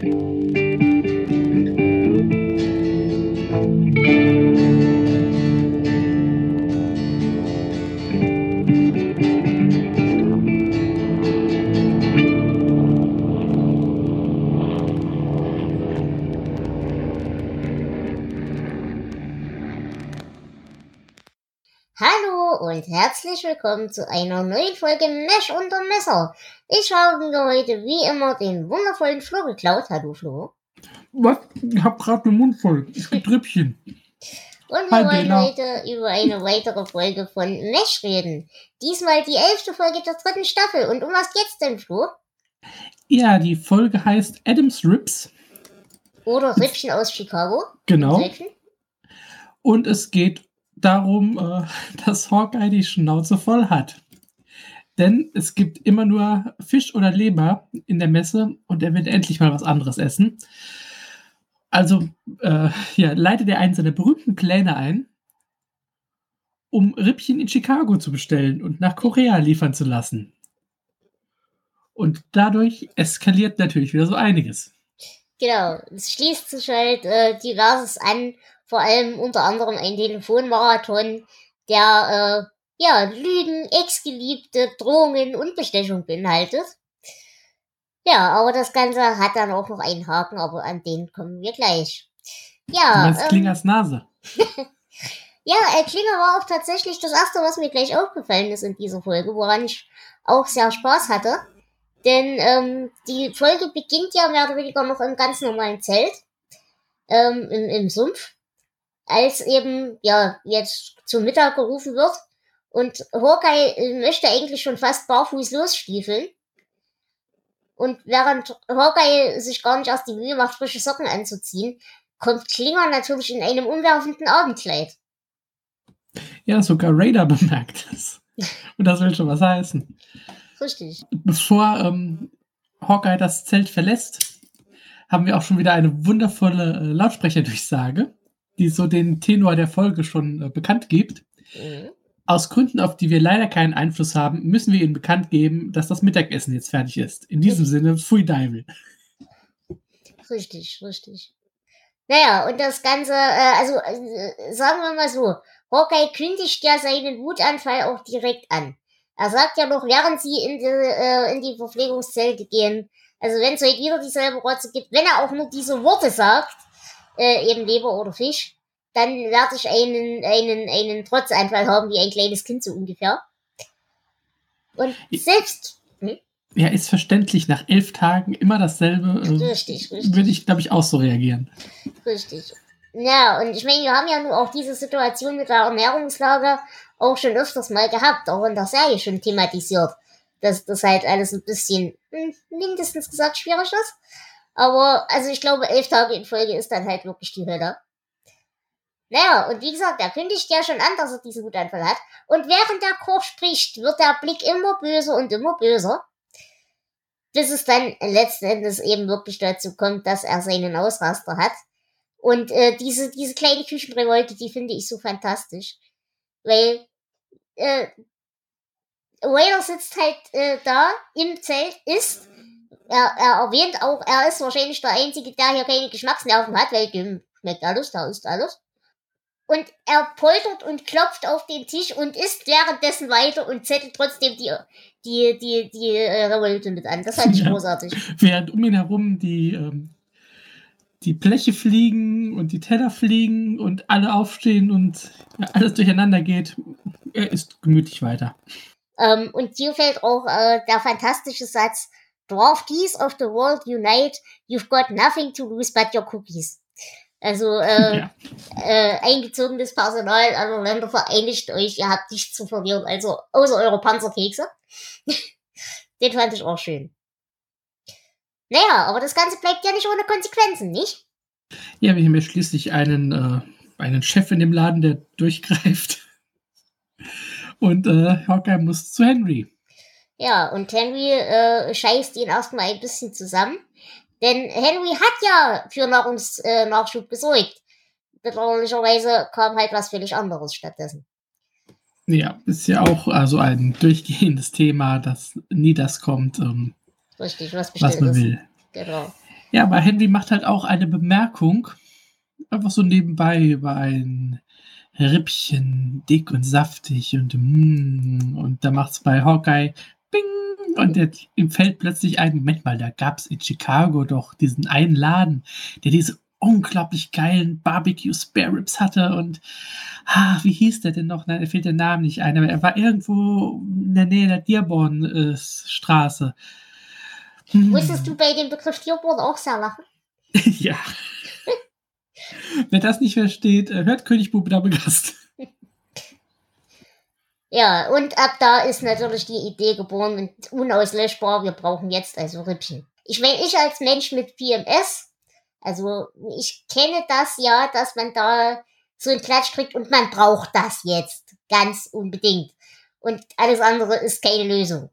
thank you herzlich willkommen zu einer neuen Folge Mesh unter Messer. Ich habe mir heute wie immer den wundervollen Flo geklaut. Hallo Flo. Was? Ich hab grad den Mund voll. Ich bin Trüppchen. Und wir Hi, wollen Bela. heute über eine weitere Folge von Mesh reden. Diesmal die elfte Folge der dritten Staffel. Und um was geht's denn, Flo? Ja, die Folge heißt Adam's Ribs. Oder Rippchen aus Chicago? Genau. Und es geht darum, äh, dass Hawkeye die Schnauze voll hat. Denn es gibt immer nur Fisch oder Leber in der Messe und er will endlich mal was anderes essen. Also äh, ja, leitet er einen seiner berühmten Pläne ein, um Rippchen in Chicago zu bestellen und nach Korea liefern zu lassen. Und dadurch eskaliert natürlich wieder so einiges. Genau, es schließt sich halt äh, diverses an, vor allem unter anderem ein Telefonmarathon, der äh, ja Lügen, Ex-Geliebte, Drohungen und Bestechung beinhaltet. Ja, aber das Ganze hat dann auch noch einen Haken, aber an den kommen wir gleich. Du Ja, meinst ähm, Klingers Nase. ja, äh, Klinger war auch tatsächlich das erste, was mir gleich aufgefallen ist in dieser Folge, woran ich auch sehr Spaß hatte. Denn ähm, die Folge beginnt ja mehr oder weniger noch im ganz normalen Zelt, ähm, im, im Sumpf, als eben, ja, jetzt zum Mittag gerufen wird. Und Hawkeye möchte eigentlich schon fast barfuß losstiefeln. Und während Hawkeye sich gar nicht erst die Mühe macht, frische Socken anzuziehen, kommt Klinger natürlich in einem umwerfenden Abendkleid. Ja, sogar Raider bemerkt es. Und das will schon was heißen. Richtig. Bevor ähm, Hawkeye das Zelt verlässt, haben wir auch schon wieder eine wundervolle äh, Lautsprecherdurchsage, die so den Tenor der Folge schon äh, bekannt gibt. Mhm. Aus Gründen, auf die wir leider keinen Einfluss haben, müssen wir Ihnen bekannt geben, dass das Mittagessen jetzt fertig ist. In diesem Sinne, Fui Deibel. Richtig, richtig. Naja, und das Ganze, äh, also äh, sagen wir mal so, Hawkeye kündigt ja seinen Wutanfall auch direkt an. Er sagt ja noch, während sie in die, äh, in die Verpflegungszelte gehen, also wenn es heute wieder dieselbe Rotze gibt, wenn er auch nur diese Worte sagt, äh, eben Leber oder Fisch, dann werde ich einen, einen, einen Trotzanfall haben, wie ein kleines Kind so ungefähr. Und selbst, hm? Ja, ist verständlich. Nach elf Tagen immer dasselbe. Äh, richtig, richtig. würde ich, glaube ich, auch so reagieren. Richtig. Ja, und ich meine, wir haben ja nur auch diese Situation mit der Ernährungslage auch schon öfters mal gehabt, auch in der Serie schon thematisiert, dass das halt alles ein bisschen, hm, mindestens gesagt, schwierig ist. Aber, also ich glaube, elf Tage in Folge ist dann halt wirklich die Hölle. Naja, und wie gesagt, er kündigt ja schon an, dass er diesen Wutanfall hat. Und während der Koch spricht, wird der Blick immer böser und immer böser. Bis es dann letzten Endes eben wirklich dazu kommt, dass er seinen Ausraster hat. Und äh, diese, diese kleine Küchenrevolte, die finde ich so fantastisch. Weil äh, Whaler sitzt halt äh, da im Zelt, isst. Er, er erwähnt auch, er ist wahrscheinlich der Einzige, der hier keine Geschmacksnerven hat, weil dem schmeckt alles, da ist alles. Und er poltert und klopft auf den Tisch und isst währenddessen weiter und zettelt trotzdem die, die, die, die äh, Revolte mit an. Das fand ich Ja. großartig. Während um ihn herum die, ähm, die Bleche fliegen und die Teller fliegen und alle aufstehen und alles durcheinander geht, er ist gemütlich weiter. Ähm, und hier fällt auch äh, der fantastische Satz, Dwarf Geese of the world unite, you've got nothing to lose but your cookies. Also äh, Ja. äh, eingezogenes Personal aller Länder vereinigt euch, ihr habt nichts zu verlieren, also außer eure Panzerkekse. Den fand ich auch schön. Naja, aber das Ganze bleibt ja nicht ohne Konsequenzen, nicht? ja, wir haben ja schließlich einen, äh, einen Chef in dem Laden, der durchgreift. Und äh, Hawkeye muss zu Henry. Ja, und Henry äh, scheißt ihn erstmal ein bisschen zusammen. Denn Henry hat ja für Nahrungsnachschub äh, gesorgt. Bedauerlicherweise kam halt was völlig anderes stattdessen. Ja, ist ja auch also ein durchgehendes Thema, dass nie das kommt, ähm, Richtig, was was man ist. will. Genau. Ja, aber Henry macht halt auch eine Bemerkung, einfach so nebenbei über ein Rippchen, dick und saftig und mm, und da macht's bei Hawkeye und der, ihm fällt plötzlich ein, Moment mal, da gab's in Chicago doch diesen einen Laden, der diese unglaublich geilen Barbecue Spare Ribs hatte und ah, wie hieß der denn noch? Nein, er fehlt der Name nicht ein, aber er war irgendwo in der Nähe der Dearborn äh, Straße. Hm. Musstest du bei dem Begriff Dearborn auch sehr lachen? ja. Wer das nicht versteht, äh, hört Königbube da Gast. Ja, und ab da ist natürlich die Idee geboren und unauslöschbar, wir brauchen jetzt also Rippchen. Ich meine, ich als Mensch mit PMS also ich kenne das ja, dass man da so einen Klatsch kriegt und man braucht das jetzt ganz unbedingt. Und alles andere ist keine Lösung.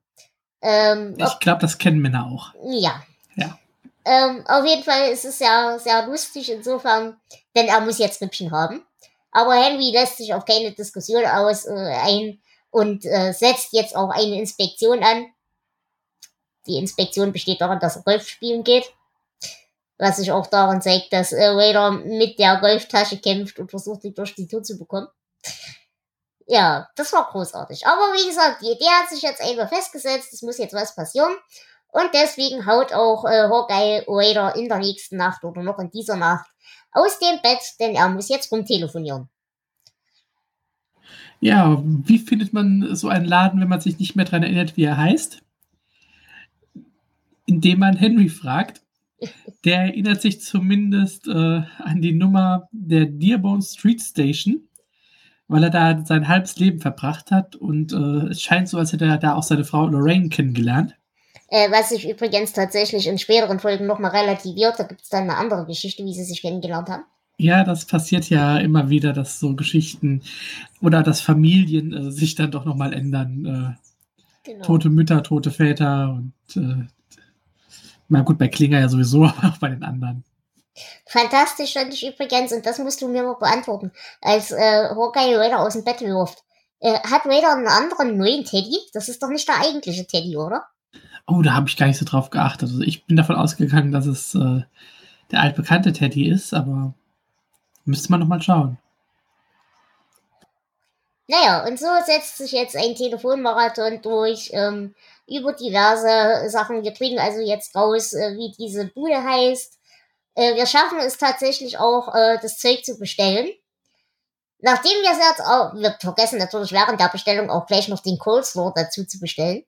Ähm, ich glaube, das kennen Männer auch. Ja. Ja. Ähm, auf jeden Fall ist es ja sehr lustig insofern, denn er muss jetzt Rippchen haben. Aber Henry lässt sich auf keine Diskussion aus äh, ein und äh, setzt jetzt auch eine Inspektion an. Die Inspektion besteht darin, dass er Golf spielen geht was sich auch daran zeigt, dass äh, Raider mit der Golftasche kämpft und versucht, die durch die Tür zu bekommen. Ja, das war großartig. Aber wie gesagt, die Idee hat sich jetzt einfach festgesetzt, es muss jetzt was passieren. Und deswegen haut auch äh, Hawkeye Raider in der nächsten Nacht oder noch in dieser Nacht aus dem Bett, denn er muss jetzt rumtelefonieren. Ja, wie findet man so einen Laden, wenn man sich nicht mehr daran erinnert, wie er heißt? Indem man Henry fragt, der erinnert sich zumindest äh, an die Nummer der Dearborn Street Station, weil er da sein halbes Leben verbracht hat und äh, es scheint so, als hätte er da auch seine Frau Lorraine kennengelernt. Äh, was sich übrigens tatsächlich in späteren Folgen nochmal relativiert, da gibt es dann eine andere Geschichte, wie sie sich kennengelernt haben. Ja, das passiert ja immer wieder, dass so Geschichten oder dass Familien äh, sich dann doch nochmal ändern. Äh, genau. Tote Mütter, tote Väter und äh, na gut, bei Klinger ja sowieso, aber auch bei den anderen. Fantastisch fand ich übrigens, und das musst du mir mal beantworten, als äh, Hawkeye Raider aus dem Bett wirft. Äh, hat Raider einen anderen neuen Teddy? Das ist doch nicht der eigentliche Teddy, oder? Oh, da habe ich gar nicht so drauf geachtet. Also ich bin davon ausgegangen, dass es äh, der altbekannte Teddy ist, aber müsste man nochmal schauen. Naja, und so setzt sich jetzt ein Telefonmarathon durch. Ähm, über diverse Sachen. Wir kriegen also jetzt raus, äh, wie diese Bude heißt. Äh, wir schaffen es tatsächlich auch, äh, das Zeug zu bestellen. Nachdem wir es jetzt auch, wir vergessen natürlich während der Bestellung auch gleich noch den Coleslaw dazu zu bestellen.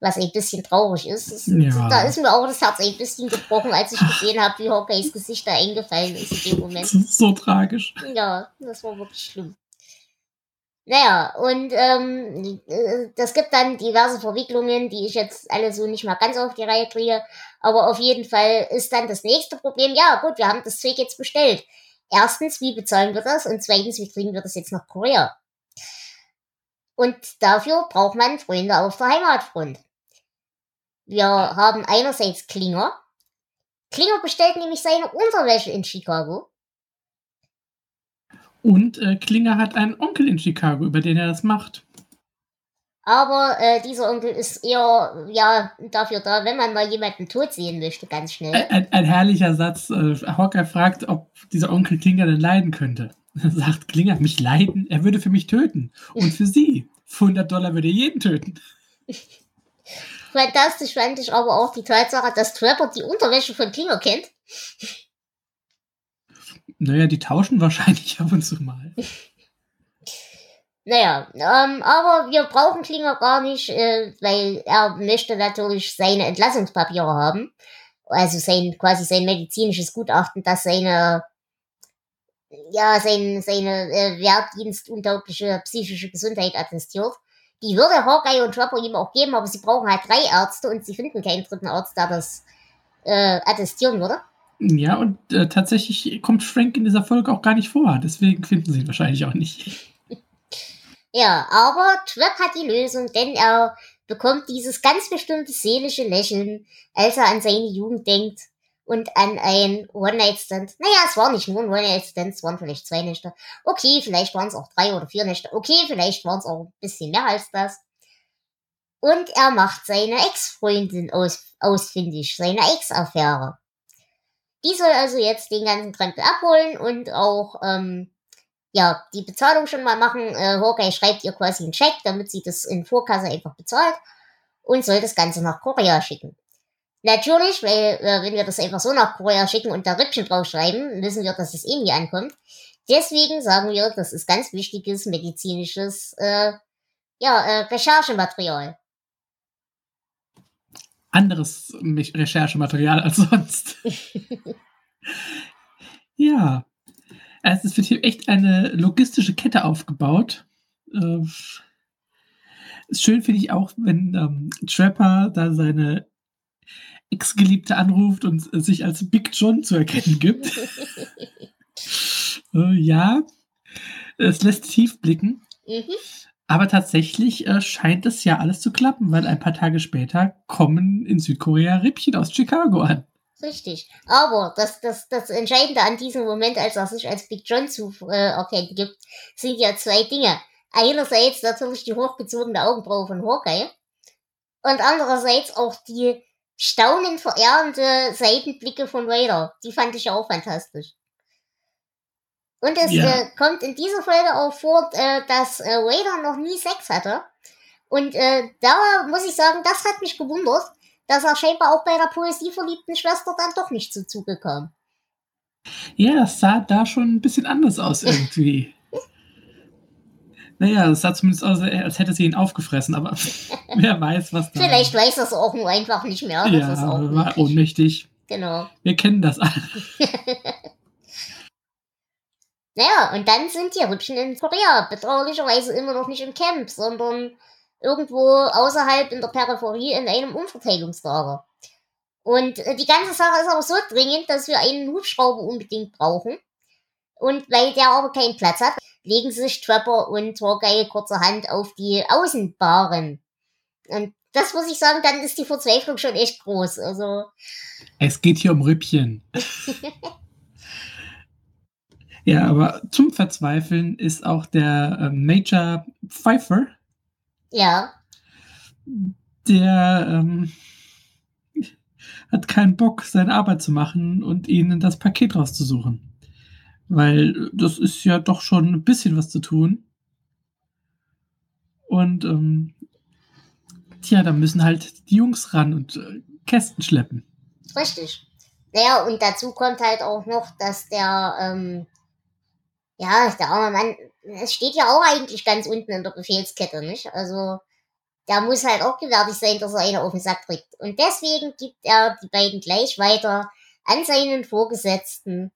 Was ein bisschen traurig ist. Das, ja. Da ist mir auch das Herz ein bisschen gebrochen, als ich gesehen habe, wie Hawkeyes Gesicht da eingefallen ist in dem Moment. Das ist so tragisch. Ja, das war wirklich schlimm. Naja, und ähm, äh, das gibt dann diverse Verwicklungen, die ich jetzt alle so nicht mal ganz auf die Reihe kriege. Aber auf jeden Fall ist dann das nächste Problem, ja gut, wir haben das Zeug jetzt bestellt. Erstens, wie bezahlen wir das? Und zweitens, wie kriegen wir das jetzt nach Korea? Und dafür braucht man Freunde auf der Heimatfront. Wir haben einerseits Klinger. Klinger bestellt nämlich seine Unterwäsche in Chicago. Und äh, Klinger hat einen Onkel in Chicago, über den er das macht. Aber äh, dieser Onkel ist eher ja dafür da, wenn man mal jemanden tot sehen möchte, ganz schnell. Ein, ein, ein herrlicher Satz. Äh, Hawker fragt, ob dieser Onkel Klinger denn leiden könnte. sagt Klinger, mich leiden? Er würde für mich töten. Und für sie. Für 100 Dollar würde er jeden töten. Fantastisch fand ich aber auch die Tatsache, dass Trapper die Unterwäsche von Klinger kennt. Naja, die tauschen wahrscheinlich ab und zu mal. Naja, ähm, aber wir brauchen Klinger gar nicht, äh, weil er möchte natürlich seine Entlassungspapiere haben. Also sein, quasi sein medizinisches Gutachten, dass seine, ja, sein, seine äh, wehrdienstuntaugliche psychische Gesundheit attestiert. Die würde Hawkeye und Trapper ihm auch geben, aber sie brauchen halt drei Ärzte und sie finden keinen dritten Arzt, der das äh, attestieren würde. Ja, und äh, tatsächlich kommt Frank in dieser Folge auch gar nicht vor. Deswegen finden sie ihn wahrscheinlich auch nicht. Ja, aber Trap hat die Lösung, denn er bekommt dieses ganz bestimmte seelische Lächeln, als er an seine Jugend denkt und an ein One-Night-Stand. Naja, es war nicht nur ein One-Night-Stand, es waren vielleicht zwei Nächte. Okay, vielleicht waren es auch drei oder vier Nächte. Okay, vielleicht waren es auch ein bisschen mehr als das. Und er macht seine Ex-Freundin aus, ausfindig, seine Ex-Affäre. Die soll also jetzt den ganzen Krempel abholen und auch, ähm, ja, die Bezahlung schon mal machen. Äh, Hawkeye schreibt ihr quasi einen Check, damit sie das in Vorkasse einfach bezahlt und soll das Ganze nach Korea schicken. Natürlich, weil äh, wenn wir das einfach so nach Korea schicken und da Rippchen draufschreiben, wissen wir, dass es eh nie ankommt. Deswegen sagen wir, das ist ganz wichtiges medizinisches äh, ja, äh, Recherchematerial. Anderes Recherchematerial als sonst. ja. Also es wird hier echt eine logistische Kette aufgebaut. Äh, schön finde ich auch, wenn ähm, Trapper da seine Ex-Geliebte anruft und sich als Big John zu erkennen gibt. äh, ja, es lässt tief blicken. Mhm. Aber tatsächlich äh, scheint es ja alles zu klappen, weil ein paar Tage später kommen in Südkorea Rippchen aus Chicago an. Richtig. Aber das, das, das Entscheidende an diesem Moment, als er sich als Big John zu äh, erkennen gibt, sind ja zwei Dinge. Einerseits natürlich die hochgezogene Augenbraue von Hawkeye und andererseits auch die staunend verehrende Seitenblicke von Vader. Die fand ich auch fantastisch. Und es ja. äh, kommt in dieser Folge auch vor, äh, dass äh, Vader noch nie Sex hatte. Und äh, da muss ich sagen, das hat mich gewundert, dass er scheinbar auch bei der poesieverliebten Schwester dann doch nicht zu Zuge kam. Ja, das sah da schon ein bisschen anders aus irgendwie. Naja, es sah zumindest aus, als hätte sie ihn aufgefressen, aber wer weiß, was da. Vielleicht weiß er es auch nur einfach nicht mehr. Das ja, war möglich. ohnmächtig. Genau. Wir kennen das alle. Naja, und dann sind die Rübchen in Korea bedauerlicherweise immer noch nicht im Camp, sondern irgendwo außerhalb in der Peripherie in einem Umverteilungslager. Und äh, die ganze Sache ist aber so dringend, dass wir einen Hubschrauber unbedingt brauchen. Und weil der aber keinen Platz hat, legen sich Trapper und Torgei kurzerhand auf die Außenbaren. Und das muss ich sagen, dann ist die Verzweiflung schon echt groß. Also. Es geht hier um Rüppchen. Ja, aber zum Verzweifeln ist auch der äh, Major Pfeiffer. Ja. Der ähm, hat keinen Bock, seine Arbeit zu machen und ihnen das Paket rauszusuchen. Weil das ist ja doch schon ein bisschen was zu tun. Und ähm, tja, da müssen halt die Jungs ran und äh, Kästen schleppen. Richtig. Naja, und dazu kommt halt auch noch, dass der ähm, ja, der arme Mann, es steht ja auch eigentlich ganz unten in der Befehlskette, nicht? Also, der muss halt auch gewärtig sein, dass er eine auf den Sack kriegt. Und deswegen gibt er die beiden gleich weiter an seinen Vorgesetzten.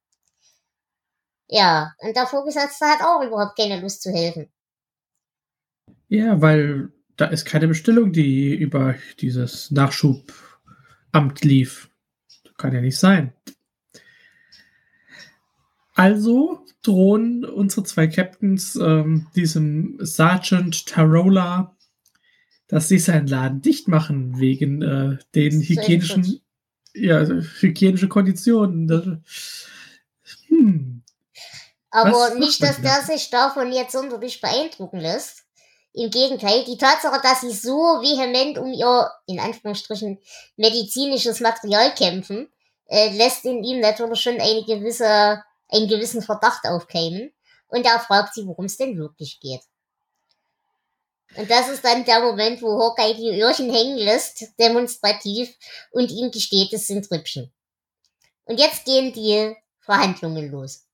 Ja, und der Vorgesetzte hat auch überhaupt keine Lust zu helfen. Ja, weil da ist keine Bestellung, die über dieses Nachschubamt lief. Kann ja nicht sein. Also drohen unsere zwei Captains ähm, diesem Sergeant Tarola, dass sie seinen Laden dicht machen wegen äh, den hygienischen, ja, also hygienischen Konditionen. Hm. Aber nicht, dass der sich davon jetzt sonderlich beeindrucken lässt. Im Gegenteil, die Tatsache, dass sie so vehement um ihr, in Anführungsstrichen, medizinisches Material kämpfen, äh, lässt in ihm natürlich schon eine gewisse einen gewissen Verdacht aufkeimen und er fragt sie, worum es denn wirklich geht. Und das ist dann der Moment, wo Hawkeye die Öhrchen hängen lässt, demonstrativ, und ihm gesteht, es sind Rippchen. Und jetzt gehen die Verhandlungen los.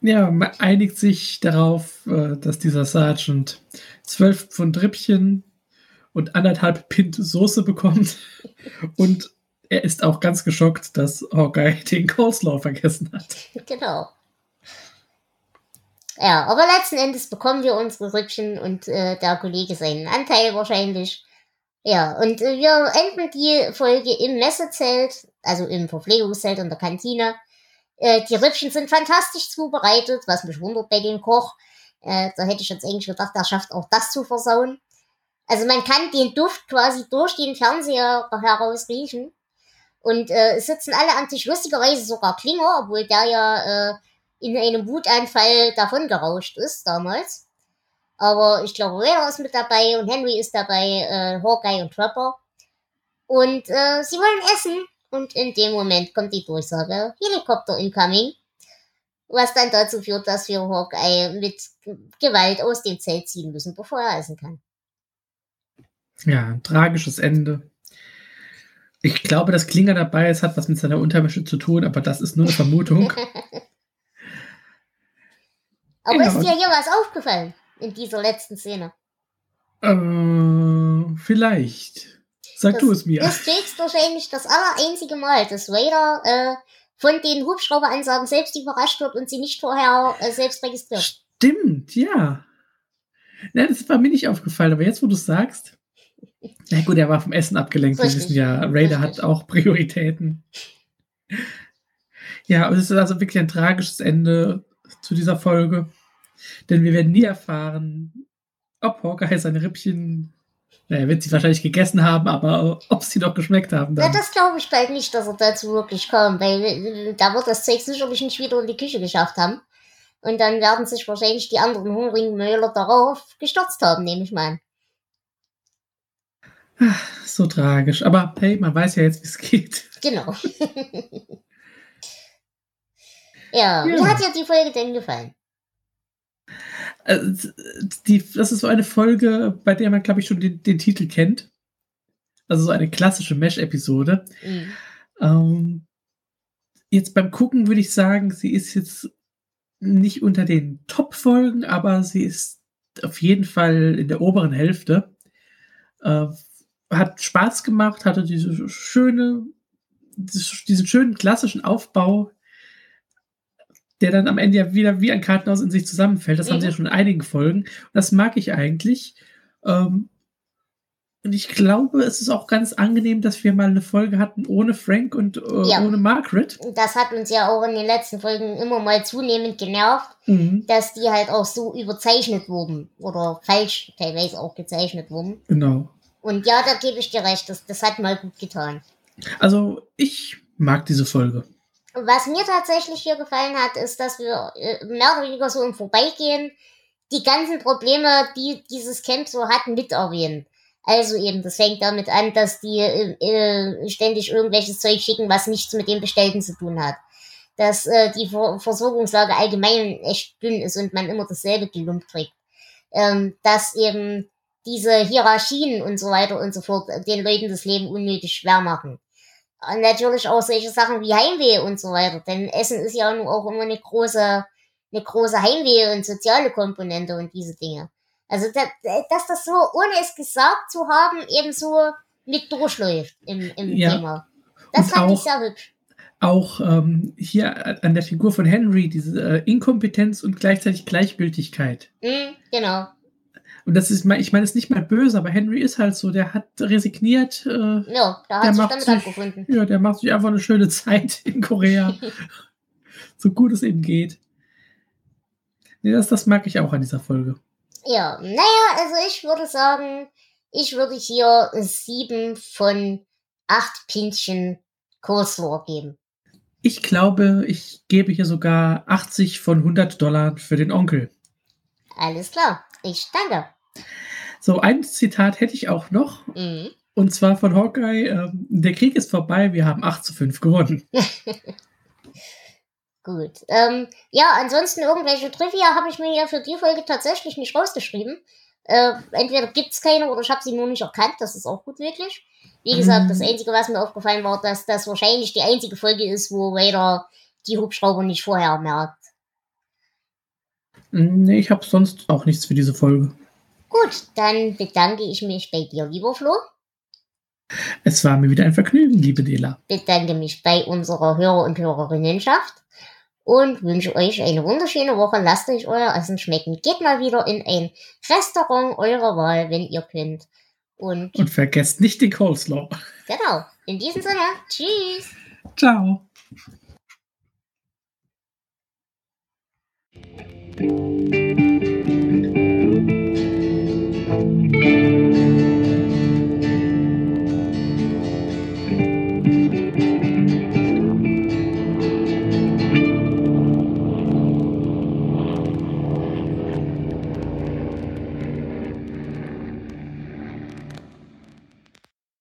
Ja, man einigt sich darauf, äh, dass dieser Sergeant zwölf Pfund Rippchen und anderthalb Pint Soße bekommt und er ist auch ganz geschockt, dass Hawkeye den Coleslaw vergessen hat. Genau. Ja, aber letzten Endes bekommen wir unsere Rüppchen und äh, der Kollege seinen Anteil wahrscheinlich. Ja, und äh, wir enden die Folge im Messezelt, also im Verpflegungszelt in der Kantine. Äh, die Rippchen sind fantastisch zubereitet, was mich wundert bei dem Koch. Äh, da hätte ich jetzt eigentlich gedacht, er schafft auch das zu versauen. Also man kann den Duft quasi durch den Fernseher heraus riechen. Und äh, es sitzen alle an sich, lustigerweise sogar Klinger, obwohl der ja äh, in einem Wutanfall davon gerauscht ist damals. Aber ich glaube, Rhaegar ist mit dabei und Henry ist dabei, äh, Hawkeye und Trapper. Und äh, sie wollen essen Und in dem Moment kommt die Durchsage, Helikopter incoming. Was dann dazu führt, dass wir Hawkeye mit Gewalt aus dem Zelt ziehen müssen, bevor er essen kann. Ja, ein tragisches Ende. Ich glaube, dass Klinger dabei ist, hat was mit seiner Unterwäsche zu tun, aber das ist nur eine Vermutung. aber genau. ist dir hier was aufgefallen in dieser letzten Szene? Äh, vielleicht. Sag das du es mir. Das ist höchstwahrscheinlich das allereinzige Mal, dass Raider äh, von den Hubschrauberansagen selbst überrascht wird und sie nicht vorher äh, selbst registriert. Stimmt, ja. Na, das war mir nicht aufgefallen, aber jetzt, wo du es sagst. Na gut, er war vom Essen abgelenkt. Richtig. Wir wissen ja, Raider Richtig. hat auch Prioritäten. Ja, es ist also wirklich ein tragisches Ende zu dieser Folge. Denn wir werden nie erfahren, ob Hawkeye seine Rippchen er wird sie wahrscheinlich gegessen haben, aber ob sie doch geschmeckt haben. Dann. Ja, das glaube ich bald nicht, dass er dazu wirklich kommt, weil äh, da wird das Zeug sicherlich nicht wieder in die Küche geschafft haben. Und dann werden sich wahrscheinlich die anderen hungrigen Möller darauf gestürzt haben, nehme ich mal an. So tragisch. Aber hey, man weiß ja jetzt, wie es geht. Genau. ja, ja, wie hat dir die Folge denn gefallen? Also, die, das ist so eine Folge, bei der man, glaube ich, schon den, den, Titel kennt. Also so eine klassische Mesh-Episode. Mhm. Ähm, jetzt beim Gucken würde ich sagen, sie ist jetzt nicht unter den Top-Folgen, aber sie ist auf jeden Fall in der oberen Hälfte. Äh, hat Spaß gemacht, hatte diese schöne, diesen schönen klassischen Aufbau, der dann am Ende ja wieder wie ein Kartenhaus in sich zusammenfällt. Das mhm. haben sie ja mhm. schon in einigen Folgen. Und das mag ich eigentlich. Ähm, und ich glaube, es ist auch ganz angenehm, dass wir mal eine Folge hatten ohne Frank und äh, ja. ohne Margaret. Das hat uns ja auch in den letzten Folgen immer mal zunehmend genervt, mhm. dass die halt auch so überzeichnet wurden oder falsch teilweise auch gezeichnet wurden. Genau. Und ja, da gebe ich dir recht, das, das hat mal gut getan. Also, ich mag diese Folge. Was mir tatsächlich hier gefallen hat, ist, dass wir äh, mehr oder weniger so im Vorbeigehen die ganzen Probleme, die dieses Camp so hat, mit erwähnen. Also eben, das fängt damit an, dass die äh, äh, ständig irgendwelches Zeug schicken, was nichts mit dem Bestellten zu tun hat. Dass äh, die Ver Versorgungslage allgemein echt dünn ist und man immer dasselbe gelumpt kriegt. Ähm, dass eben diese Hierarchien und so weiter und so fort den Leuten das Leben unnötig schwer machen natürlich auch solche Sachen wie Heimweh und so weiter. Denn Essen ist ja nun auch immer eine große, eine große Heimweh und soziale Komponente und diese Dinge. Also, dass, das so, ohne es gesagt zu haben, eben so mit durchläuft im, im ja. Thema. Das und fand auch, ich sehr hübsch. Auch ähm, hier an der Figur von Henry, diese äh, Inkompetenz und gleichzeitig Gleichgültigkeit. Mm, genau. Und das ist, ich meine, es ist nicht mal böse, aber Henry ist halt so, der hat resigniert. Äh, ja, da hat sich damit sich, abgefunden. Ja, der macht sich einfach eine schöne Zeit in Korea. so gut es eben geht. Nee, das, das mag ich auch an dieser Folge. Ja, naja, also ich würde sagen, ich würde hier sieben von acht Pinchen Coleslaw geben. Ich glaube, ich gebe hier sogar 80 von 100 Dollar für den Onkel. Alles klar, ich danke. So, ein Zitat hätte ich auch noch. Mhm. Und zwar von Hawkeye: äh, Der Krieg ist vorbei, wir haben 8 zu 5 gewonnen. Gut. Ähm, ja, ansonsten irgendwelche Trivia habe ich mir ja für die Folge tatsächlich nicht rausgeschrieben. Äh, entweder gibt es keine oder ich habe sie nur nicht erkannt. Das ist auch gut möglich. Wie gesagt, mhm. das Einzige, was mir aufgefallen war, dass das wahrscheinlich die einzige Folge ist, wo Raider die Hubschrauber nicht vorher merkt. Nee, ich habe sonst auch nichts für diese Folge. Gut, dann bedanke ich mich bei dir, lieber Flo. Es war mir wieder ein Vergnügen, liebe Dela. Bedanke mich bei unserer Hörer- und Hörerinnenschaft und wünsche euch eine wunderschöne Woche. Lasst euch euer Essen schmecken. Geht mal wieder in ein Restaurant eurer Wahl, wenn ihr könnt. Und, und vergesst nicht den Coleslaw. Genau. In diesem Sinne, tschüss. Ciao. thank you